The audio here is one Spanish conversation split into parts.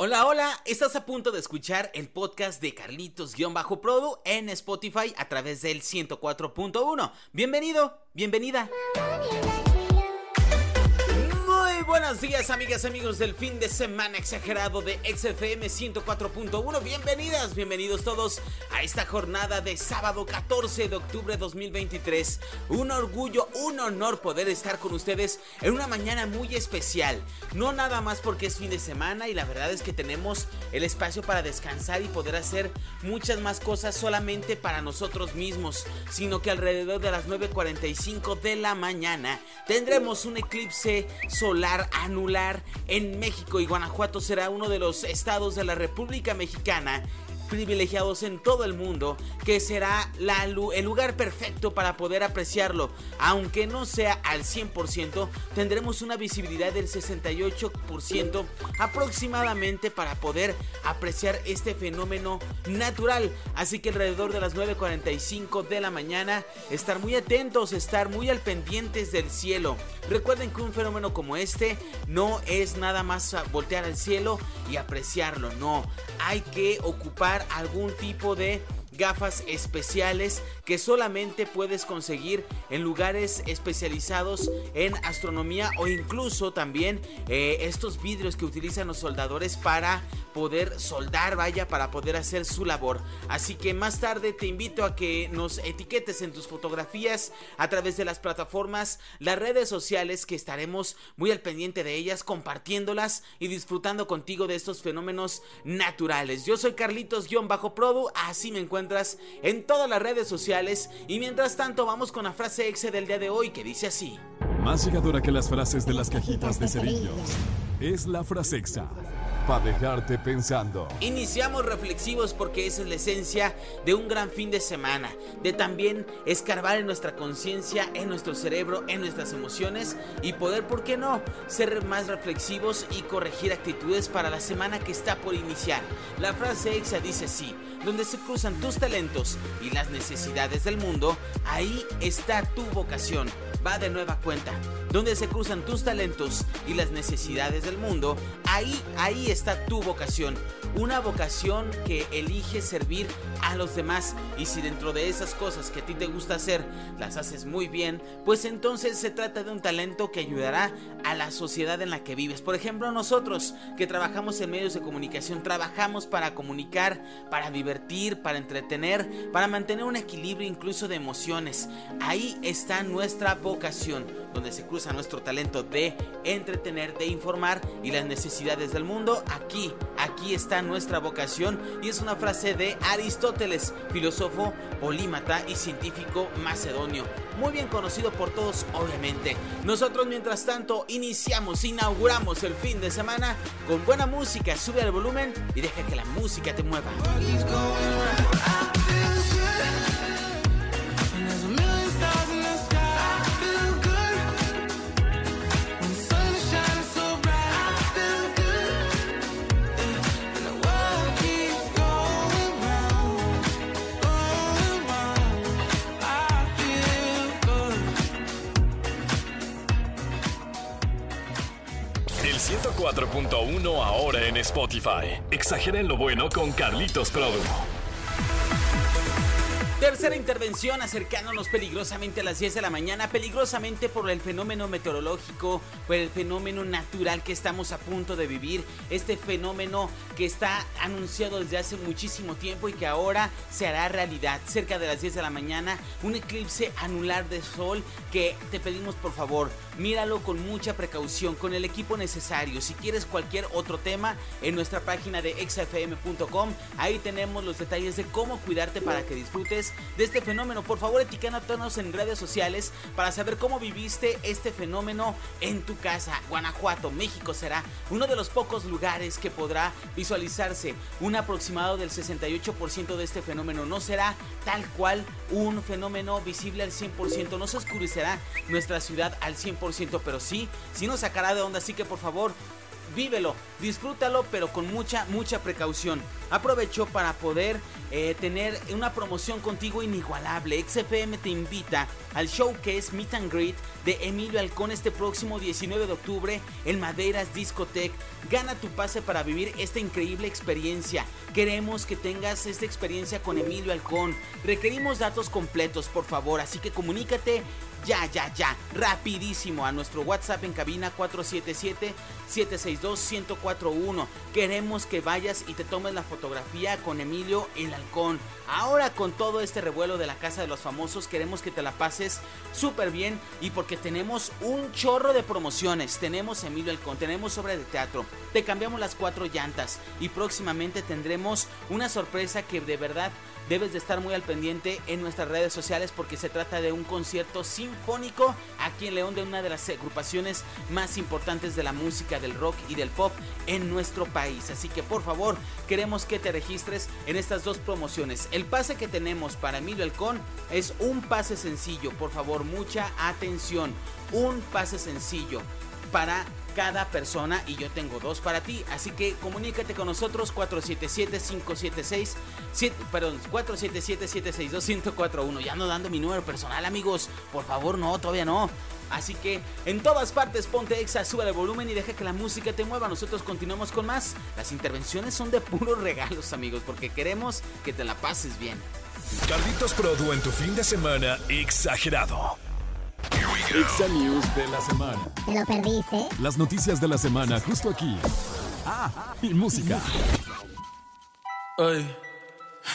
Hola, hola, estás a punto de escuchar el podcast de Carlitos-Produ en Spotify a través del 104.1. Bienvenido, bienvenida. Muy buenos días, amigas, amigos del fin de semana exagerado de XFM 104.1. Bienvenidas, bienvenidos todos a esta jornada de sábado 14 de octubre de 2023. Un orgullo, un honor poder estar con ustedes en una mañana muy especial. No nada más porque es fin de semana y la verdad es que tenemos el espacio para descansar y poder hacer muchas más cosas solamente para nosotros mismos, sino que alrededor de las 9.45 de la mañana tendremos un eclipse solar anular en México y Guanajuato será uno de los estados de la República Mexicana privilegiados en todo el mundo, que será la, el lugar perfecto para poder apreciarlo. Aunque no sea al 100%, tendremos una visibilidad del 68% aproximadamente para poder apreciar este fenómeno natural. Así que alrededor de las 9.45 de la mañana, estar muy atentos, estar muy al pendientes del cielo. Recuerden que un fenómeno como este no es nada más voltear al cielo y apreciarlo, no. Hay que ocupar algún tipo de gafas especiales que solamente puedes conseguir en lugares especializados en astronomía o incluso también eh, estos vidrios que utilizan los soldadores para poder soldar, vaya, para poder hacer su labor. Así que más tarde te invito a que nos etiquetes en tus fotografías a través de las plataformas, las redes sociales que estaremos muy al pendiente de ellas, compartiéndolas y disfrutando contigo de estos fenómenos naturales. Yo soy Carlitos-Produ, así me encuentro en todas las redes sociales. Y mientras tanto, vamos con la frase exe del día de hoy que dice así: Más llegadora que las frases de las cajitas de cerillos. Es la frase exa para dejarte pensando. Iniciamos reflexivos porque esa es la esencia de un gran fin de semana, de también escarbar en nuestra conciencia, en nuestro cerebro, en nuestras emociones y poder, ¿por qué no?, ser más reflexivos y corregir actitudes para la semana que está por iniciar. La frase exa dice así, donde se cruzan tus talentos y las necesidades del mundo, ahí está tu vocación. Va de nueva cuenta. Donde se cruzan tus talentos y las necesidades del mundo, ahí, ahí está tu vocación. Una vocación que elige servir a los demás. Y si dentro de esas cosas que a ti te gusta hacer las haces muy bien, pues entonces se trata de un talento que ayudará a la sociedad en la que vives. Por ejemplo, nosotros que trabajamos en medios de comunicación, trabajamos para comunicar, para divertir, para entretener, para mantener un equilibrio incluso de emociones. Ahí está nuestra vocación, donde se nuestro talento de entretener, de informar y las necesidades del mundo. Aquí, aquí está nuestra vocación y es una frase de Aristóteles, filósofo, polímata y científico macedonio, muy bien conocido por todos obviamente. Nosotros mientras tanto iniciamos, inauguramos el fin de semana con buena música, sube el volumen y deja que la música te mueva. 4.1 ahora en Spotify. Exageren lo bueno con Carlitos Produ. Tercera intervención acercándonos peligrosamente a las 10 de la mañana, peligrosamente por el fenómeno meteorológico, por el fenómeno natural que estamos a punto de vivir, este fenómeno que está anunciado desde hace muchísimo tiempo y que ahora se hará realidad. Cerca de las 10 de la mañana, un eclipse anular de sol que te pedimos por favor, míralo con mucha precaución, con el equipo necesario. Si quieres cualquier otro tema, en nuestra página de exafm.com, ahí tenemos los detalles de cómo cuidarte para que disfrutes de este fenómeno. Por favor, etiquétanos en redes sociales para saber cómo viviste este fenómeno en tu casa. Guanajuato, México será uno de los pocos lugares que podrá visualizarse un aproximado del 68% de este fenómeno. No será tal cual un fenómeno visible al 100%, no se oscurecerá nuestra ciudad al 100%, pero sí, sí nos sacará de onda. Así que por favor, vívelo, disfrútalo, pero con mucha, mucha precaución. Aprovecho para poder eh, tener una promoción contigo inigualable. XFM te invita al showcase Meet and Greet de Emilio Halcón este próximo 19 de octubre en Maderas Discotech. Gana tu pase para vivir esta increíble experiencia. Queremos que tengas esta experiencia con Emilio Halcón. Requerimos datos completos, por favor, así que comunícate ya, ya, ya, rapidísimo a nuestro WhatsApp en cabina 477-762-1041. Queremos que vayas y te tomes la fotografía con Emilio el Halcón. Ahora con todo este revuelo de la Casa de los Famosos queremos que te la pases súper bien y porque tenemos un chorro de promociones. Tenemos Emilio Halcón, tenemos obra de teatro, te cambiamos las cuatro llantas y próximamente tendremos una sorpresa que de verdad debes de estar muy al pendiente en nuestras redes sociales porque se trata de un concierto sinfónico aquí en León de una de las agrupaciones más importantes de la música, del rock y del pop en nuestro país. Así que por favor, queremos que te registres en estas dos promociones. El pase que tenemos para Emilio Halcón es un pase sencillo, por favor, mucha atención. Un pase sencillo para cada persona y yo tengo dos para ti. Así que comunícate con nosotros 477-576, perdón, 477-762-1041. Ya no dando mi número personal, amigos. Por favor, no, todavía no. Así que en todas partes ponte exa, sube el volumen y deja que la música te mueva. Nosotros continuamos con más. Las intervenciones son de puros regalos, amigos, porque queremos que te la pases bien. Carlitos Produ en tu fin de semana exagerado. Exa News de la semana. Te lo perdiste. Las noticias de la semana justo aquí. Ah, y música. Ey.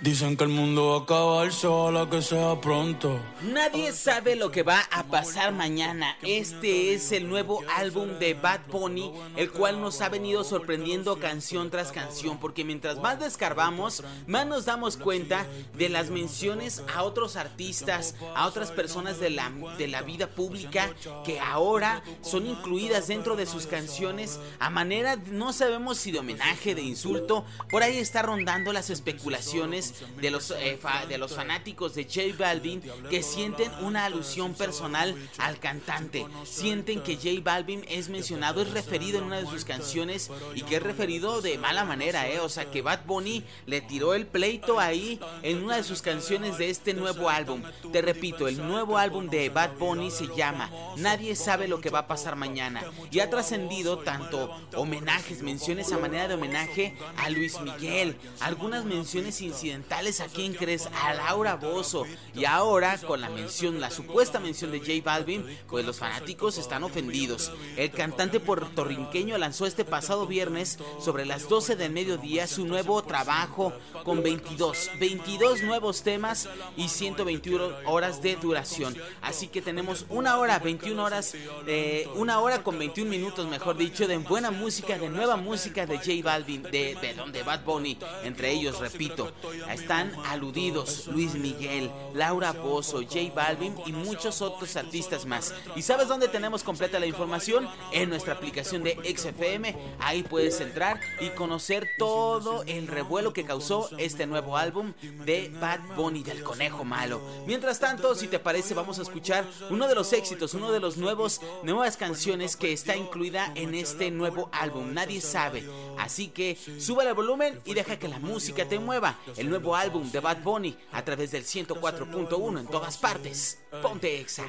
Dicen que el mundo va a acabar sola, que sea pronto. Nadie sabe lo que va a pasar mañana. Este es el nuevo álbum de Bad Bunny, el cual nos ha venido sorprendiendo canción tras canción, porque mientras más descarbamos, más nos damos cuenta de las menciones a otros artistas, a otras personas de la, de la vida pública, que ahora son incluidas dentro de sus canciones a manera, no sabemos si de homenaje, de insulto, por ahí está rondando las especulaciones de los, eh, de los fanáticos de J Balvin que sienten una alusión personal al cantante. Sienten que J Balvin es mencionado, es referido en una de sus canciones y que es referido de mala manera, ¿eh? O sea, que Bad Bunny le tiró el pleito ahí en una de sus canciones de este nuevo álbum. Te repito, el nuevo álbum de Bad Bunny se llama Nadie sabe lo que va a pasar mañana y ha trascendido tanto homenajes, menciones a manera de homenaje a Luis Miguel, algunas menciones incidentales ¿a quién crees? A Laura Bozo. Y ahora, con la mención, la supuesta mención de J Balvin, pues los fanáticos están ofendidos. El cantante puertorriqueño lanzó este pasado viernes, sobre las 12 del mediodía, su nuevo trabajo con 22, 22 nuevos temas y 121 horas de duración. Así que tenemos una hora, 21 horas, eh, una hora con 21 minutos, mejor dicho, de buena música, de nueva música de J Balvin, de, de, de Bad Bunny, entre ellos, repito, están aludidos Luis Miguel, Laura Bozo, J Balvin y muchos otros artistas más. ¿Y sabes dónde tenemos completa la información? En nuestra aplicación de XFM. Ahí puedes entrar y conocer todo el revuelo que causó este nuevo álbum de Bad Bunny del Conejo Malo. Mientras tanto, si te parece, vamos a escuchar uno de los éxitos, uno de los nuevos nuevas canciones que está incluida en este nuevo álbum. Nadie sabe. Así que sube el volumen y deja que la música te mueva el nuevo álbum de Bad Bunny a través del 104.1 en todas partes. Ponte Exa.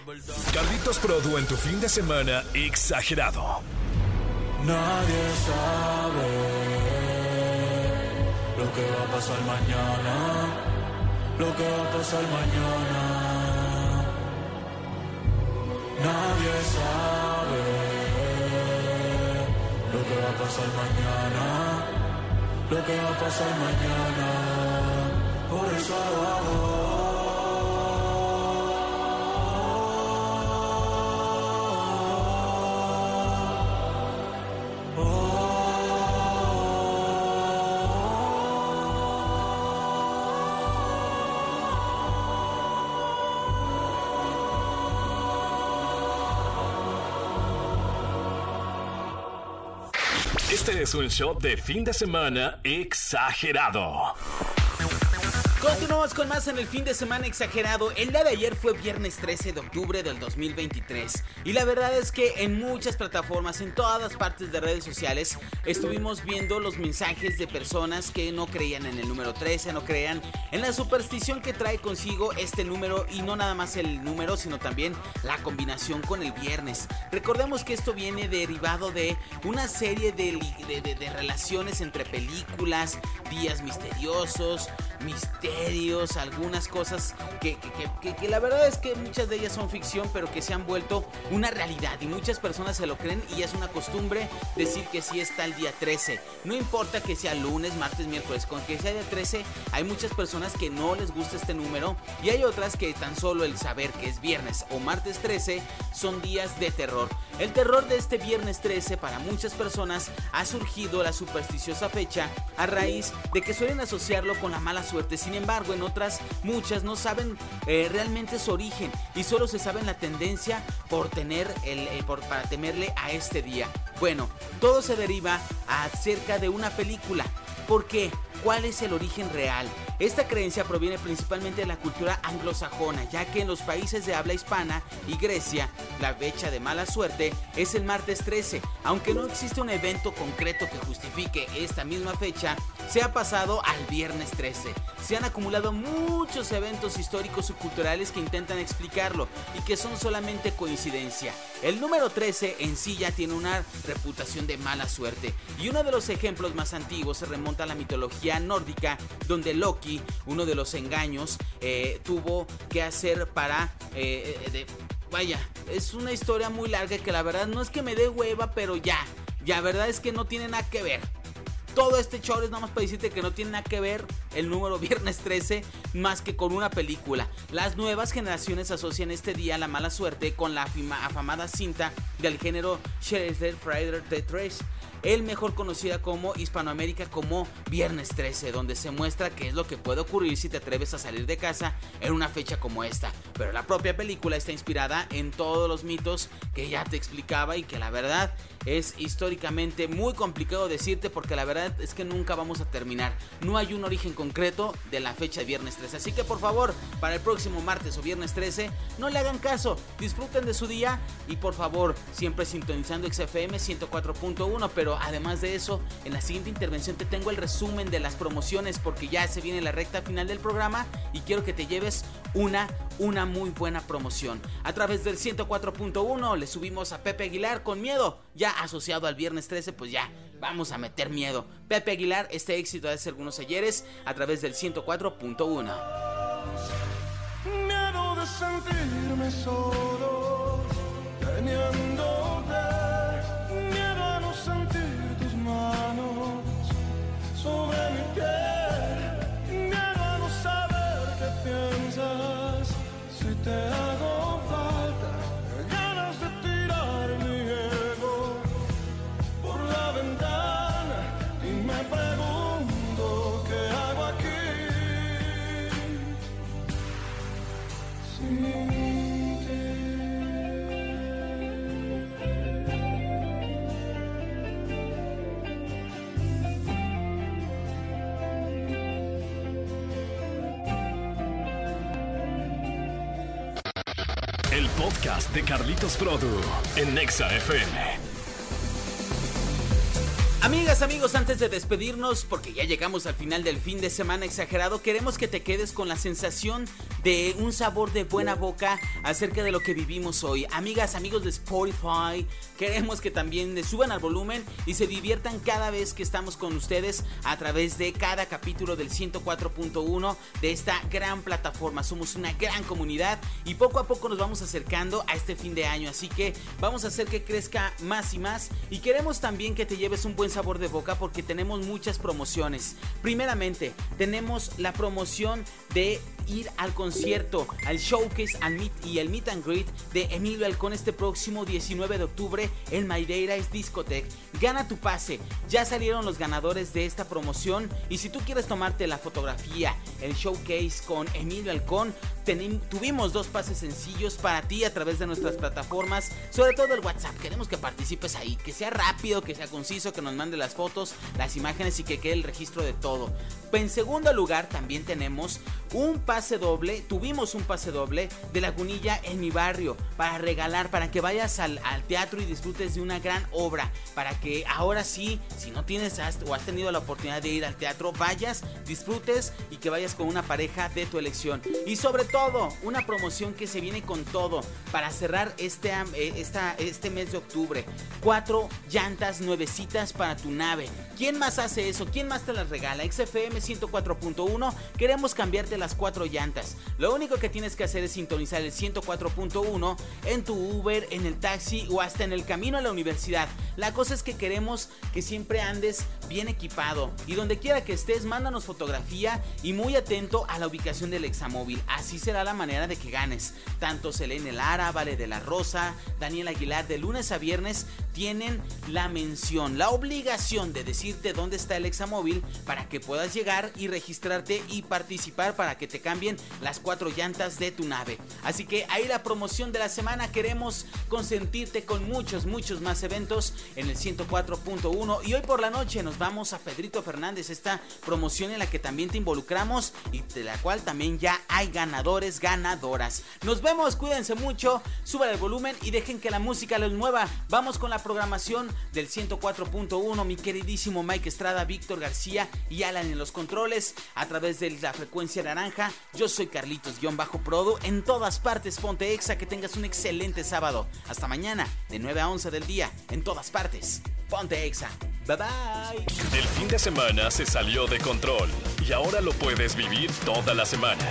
Carlitos Produ en tu fin de semana exagerado. Nadie sabe lo que va a pasar mañana. Lo que va a pasar mañana. Nadie sabe lo que va a pasar mañana lo que va a pasar mañana. Este es un show de fin de semana exagerado. Continuamos con más en el fin de semana exagerado. El día de ayer fue viernes 13 de octubre del 2023 y la verdad es que en muchas plataformas, en todas partes de redes sociales, estuvimos viendo los mensajes de personas que no creían en el número 13, no creían en la superstición que trae consigo este número y no nada más el número, sino también la combinación con el viernes. Recordemos que esto viene derivado de una serie de, de relaciones entre películas, días misteriosos, misterios, algunas cosas que, la verdad es que muchas de ellas son ficción, pero que se han vuelto una realidad y muchas personas se lo creen y es una costumbre decir que sí está el día 13. No importa que sea lunes, martes, miércoles, con que sea día 13, hay muchas personas que no les gusta este número y hay otras que tan solo el saber que es viernes o martes 13 son días de terror. El terror de este viernes 13 para muchas personas ha surgido la supersticiosa fecha a raíz de que suelen asociarlo con la mala suerte. Sin embargo, en otras muchas no saben eh, realmente su origen y solo se sabe la tendencia por tener el, eh, por, para temerle a este día. Bueno, todo se deriva acerca de una película. ¿Por qué? ¿Cuál es el origen real? Esta creencia proviene principalmente de la cultura anglosajona, ya que en los países de habla hispana y Grecia, la fecha de mala suerte es el martes 13. Aunque no existe un evento concreto que justifique esta misma fecha, se ha pasado al viernes 13. Se han acumulado muchos eventos históricos y culturales que intentan explicarlo y que son solamente coincidencia. El número 13 en sí ya tiene una reputación de mala suerte y uno de los ejemplos más antiguos se remonta a la mitología nórdica donde Loki, uno de los engaños, eh, tuvo que hacer para... Eh, eh, vaya, es una historia muy larga que la verdad no es que me dé hueva, pero ya, ya verdad es que no tiene nada que ver todo este show es nada más para decirte que no tiene nada que ver el número viernes 13 más que con una película. Las nuevas generaciones asocian este día la mala suerte con la afamada cinta del género Shredder Friday the 3 el mejor conocida como Hispanoamérica como Viernes 13, donde se muestra qué es lo que puede ocurrir si te atreves a salir de casa en una fecha como esta. Pero la propia película está inspirada en todos los mitos que ya te explicaba y que la verdad es históricamente muy complicado decirte porque la verdad es que nunca vamos a terminar. No hay un origen concreto de la fecha de Viernes 13. Así que por favor, para el próximo martes o Viernes 13, no le hagan caso, disfruten de su día y por favor, siempre sintonizando XFM 104.1, pero además de eso, en la siguiente intervención te tengo el resumen de las promociones porque ya se viene la recta final del programa y quiero que te lleves una, una muy buena promoción. A través del 104.1 le subimos a Pepe Aguilar con miedo, ya asociado al viernes 13, pues ya vamos a meter miedo. Pepe Aguilar, este éxito hace algunos ayeres a través del 104.1. Miedo de sentirme solo, podcast de Carlitos Produ en Nexa FM. Amigas, amigos, antes de despedirnos, porque ya llegamos al final del fin de semana exagerado, queremos que te quedes con la sensación de un sabor de buena boca acerca de lo que vivimos hoy. Amigas, amigos de Spotify, queremos que también le suban al volumen y se diviertan cada vez que estamos con ustedes a través de cada capítulo del 104.1 de esta gran plataforma. Somos una gran comunidad y poco a poco nos vamos acercando a este fin de año, así que vamos a hacer que crezca más y más y queremos también que te lleves un buen sabor de boca porque tenemos muchas promociones. Primeramente, tenemos la promoción de ir al concierto, al showcase al meet y el meet and greet de Emilio Alcón este próximo 19 de octubre en es Discotech. Gana tu pase. Ya salieron los ganadores de esta promoción y si tú quieres tomarte la fotografía, el showcase con Emilio Alcón, tuvimos dos pases sencillos para ti a través de nuestras plataformas, sobre todo el WhatsApp. Queremos que participes ahí, que sea rápido, que sea conciso, que nos mande las fotos, las imágenes y que quede el registro de todo. En segundo lugar, también tenemos un pase doble, tuvimos un pase doble de Lagunilla en mi barrio para regalar, para que vayas al, al teatro y disfrutes de una gran obra, para que ahora sí, si no tienes o has tenido la oportunidad de ir al teatro, vayas, disfrutes y que vayas con una pareja de tu elección. Y sobre todo, una promoción que se viene con todo para cerrar este, eh, este mes de octubre. Cuatro llantas nuevecitas para tu nave. ¿Quién más hace eso? ¿Quién más te las regala? XFM 104.1, queremos cambiarte las cuatro llantas. Lo único que tienes que hacer es sintonizar el 104.1 en tu Uber, en el taxi o hasta en el camino a la universidad. La cosa es que queremos que siempre andes bien equipado y donde quiera que estés, mándanos fotografía y muy atento a la ubicación del examóvil. Así será la manera de que ganes. Tanto Selene Lara, Vale de la Rosa, Daniel Aguilar, de lunes a viernes tienen la mención, la obligación de decirte dónde está el examóvil para que puedas llegar y registrarte y participar para que te cambien las cuatro llantas de tu nave. Así que ahí la promoción de la semana. Queremos consentirte con muchos, muchos más eventos en el 104.1 y hoy por la noche nos vamos a Pedrito Fernández, esta promoción en la que también te involucramos y de la cual también ya hay ganadores ganadoras. Nos vemos, cuídense mucho, suban el volumen y dejen que la música los mueva. Vamos con la programación del 104.1, mi queridísimo Mike Estrada, Víctor García y Alan en los controles a través de la frecuencia naranja. Yo soy Carlitos-Prodo. En todas partes, ponte exa, que tengas un excelente sábado. Hasta mañana, de 9 a 11 del día, en todas partes. Ponte exa. Bye bye. El fin de semana se salió de control y ahora lo puedes vivir toda la semana.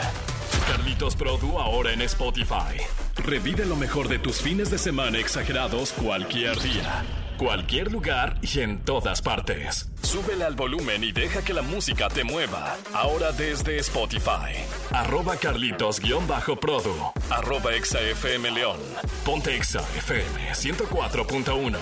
Carlitos Produ ahora en Spotify. Revive lo mejor de tus fines de semana exagerados cualquier día, cualquier lugar y en todas partes. Súbele al volumen y deja que la música te mueva. Ahora desde Spotify. Arroba Carlitos-Produ. Arroba ExaFM León. Ponte Exa FM 104.1.